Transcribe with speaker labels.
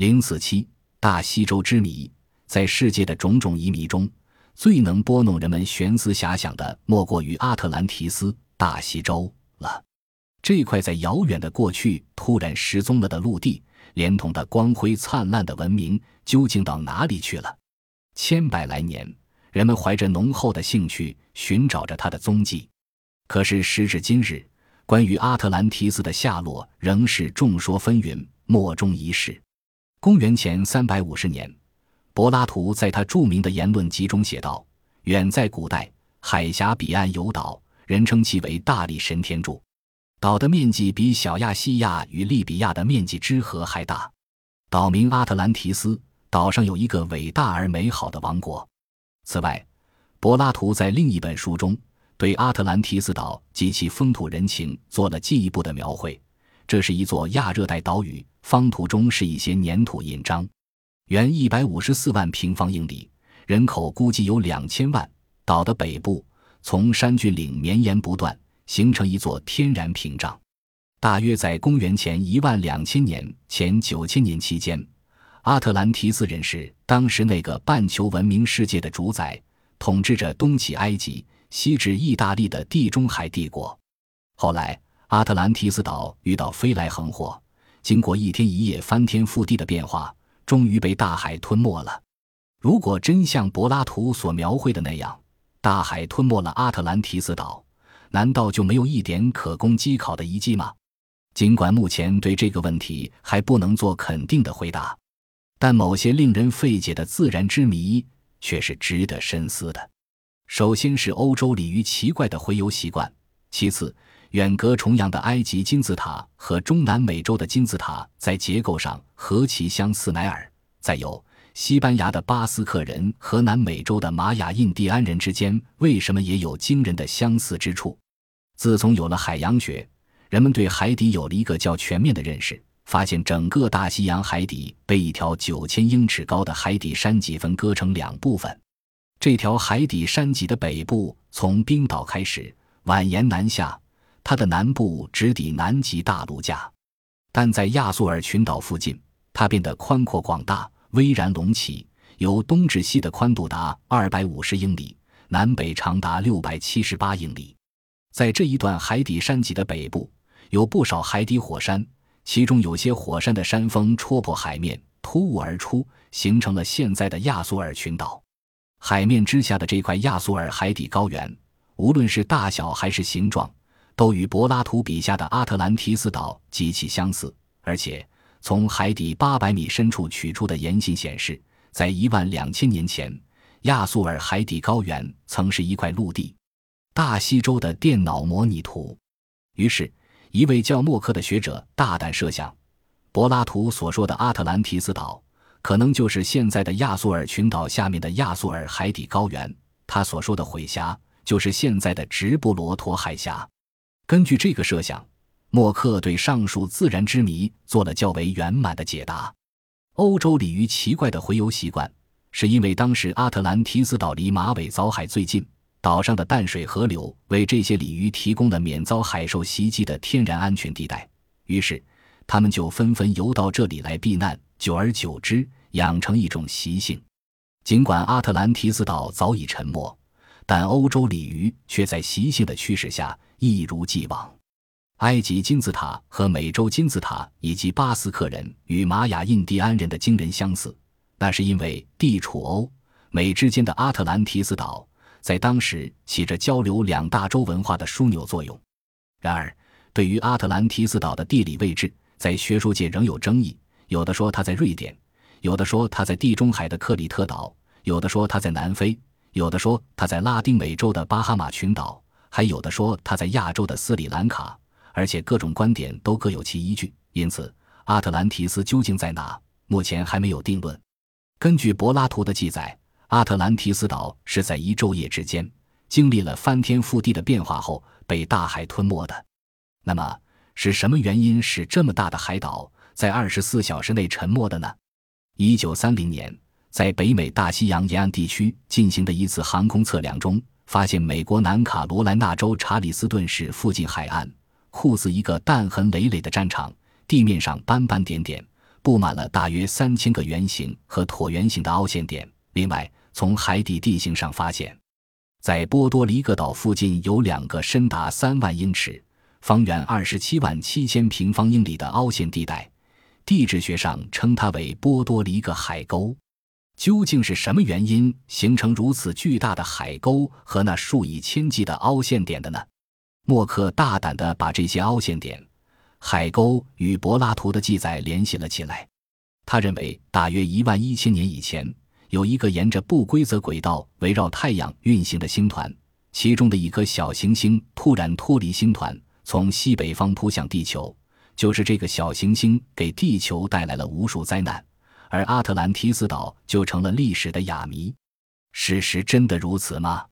Speaker 1: 零四七大西洲之谜，在世界的种种疑谜中，最能拨弄人们悬思遐想的，莫过于阿特兰提斯大西洲了。这块在遥远的过去突然失踪了的陆地，连同它光辉灿烂的文明，究竟到哪里去了？千百来年，人们怀着浓厚的兴趣寻找着它的踪迹。可是时至今日，关于阿特兰提斯的下落仍是众说纷纭，莫衷一是。公元前三百五十年，柏拉图在他著名的言论集中写道：“远在古代，海峡彼岸有岛，人称其为大力神天柱。岛的面积比小亚细亚与利比亚的面积之和还大。岛名阿特兰提斯，岛上有一个伟大而美好的王国。此外，柏拉图在另一本书中对阿特兰提斯岛及其风土人情做了进一步的描绘。这是一座亚热带岛屿。”方图中是一些粘土印章，原一百五十四万平方英里，人口估计有两千万。岛的北部从山峻岭绵延不断，形成一座天然屏障。大约在公元前一万两千年前九千年期间，阿特兰提斯人是当时那个半球文明世界的主宰，统治着东起埃及、西至意大利的地中海帝国。后来，阿特兰提斯岛遇到飞来横祸。经过一天一夜翻天覆地的变化，终于被大海吞没了。如果真像柏拉图所描绘的那样，大海吞没了阿特兰提斯岛，难道就没有一点可供稽考的遗迹吗？尽管目前对这个问题还不能做肯定的回答，但某些令人费解的自然之谜却是值得深思的。首先是欧洲鲤鱼奇怪的洄游习惯，其次。远隔重洋的埃及金字塔和中南美洲的金字塔在结构上何其相似乃尔！再有，西班牙的巴斯克人和南美洲的玛雅印第安人之间为什么也有惊人的相似之处？自从有了海洋学，人们对海底有了一个较全面的认识，发现整个大西洋海底被一条九千英尺高的海底山脊分割成两部分。这条海底山脊的北部从冰岛开始蜿蜒南下。它的南部直抵南极大陆架，但在亚速尔群岛附近，它变得宽阔广大，巍然隆起，由东至西的宽度达二百五十英里，南北长达六百七十八英里。在这一段海底山脊的北部，有不少海底火山，其中有些火山的山峰戳破海面，突兀而出，形成了现在的亚速尔群岛。海面之下的这块亚速尔海底高原，无论是大小还是形状。都与柏拉图笔下的阿特兰提斯岛极其相似，而且从海底八百米深处取出的岩信显示，在一万两千年前，亚速尔海底高原曾是一块陆地。大西洲的电脑模拟图。于是，一位叫默克的学者大胆设想，柏拉图所说的阿特兰提斯岛，可能就是现在的亚速尔群岛下面的亚速尔海底高原。他所说的海峡，就是现在的直布罗陀海峡。根据这个设想，默克对上述自然之谜做了较为圆满的解答。欧洲鲤鱼奇怪的洄游习惯，是因为当时阿特兰提斯岛离马尾藻海最近，岛上的淡水河流为这些鲤鱼提供了免遭海兽袭击的天然安全地带，于是它们就纷纷游到这里来避难。久而久之，养成一种习性。尽管阿特兰提斯岛早已沉没，但欧洲鲤鱼却在习性的驱使下。一如既往，埃及金字塔和美洲金字塔以及巴斯克人与玛雅印第安人的惊人相似，那是因为地处欧美之间的阿特兰提斯岛在当时起着交流两大洲文化的枢纽作用。然而，对于阿特兰提斯岛的地理位置，在学术界仍有争议。有的说它在瑞典，有的说它在地中海的克里特岛，有的说它在南非，有的说他在拉丁美洲的巴哈马群岛。还有的说他在亚洲的斯里兰卡，而且各种观点都各有其依据。因此，阿特兰提斯究竟在哪，目前还没有定论。根据柏拉图的记载，阿特兰提斯岛是在一昼夜之间经历了翻天覆地的变化后被大海吞没的。那么，是什么原因使这么大的海岛在二十四小时内沉没的呢？一九三零年，在北美大西洋沿岸地区进行的一次航空测量中。发现美国南卡罗来纳州查理斯顿市附近海岸酷似一个弹痕累累的战场，地面上斑斑点点，布满了大约三千个圆形和椭圆形的凹陷点。另外，从海底地形上发现，在波多黎各岛附近有两个深达三万英尺、方圆二十七万七千平方英里的凹陷地带，地质学上称它为波多黎各海沟。究竟是什么原因形成如此巨大的海沟和那数以千计的凹陷点的呢？默克大胆地把这些凹陷点、海沟与柏拉图的记载联系了起来。他认为，大约一万一千年以前。有一个沿着不规则轨道围绕太阳运行的星团，其中的一颗小行星突然脱离星团，从西北方扑向地球。就是这个小行星给地球带来了无数灾难，而阿特兰提斯岛就成了历史的哑谜。事实真的如此吗？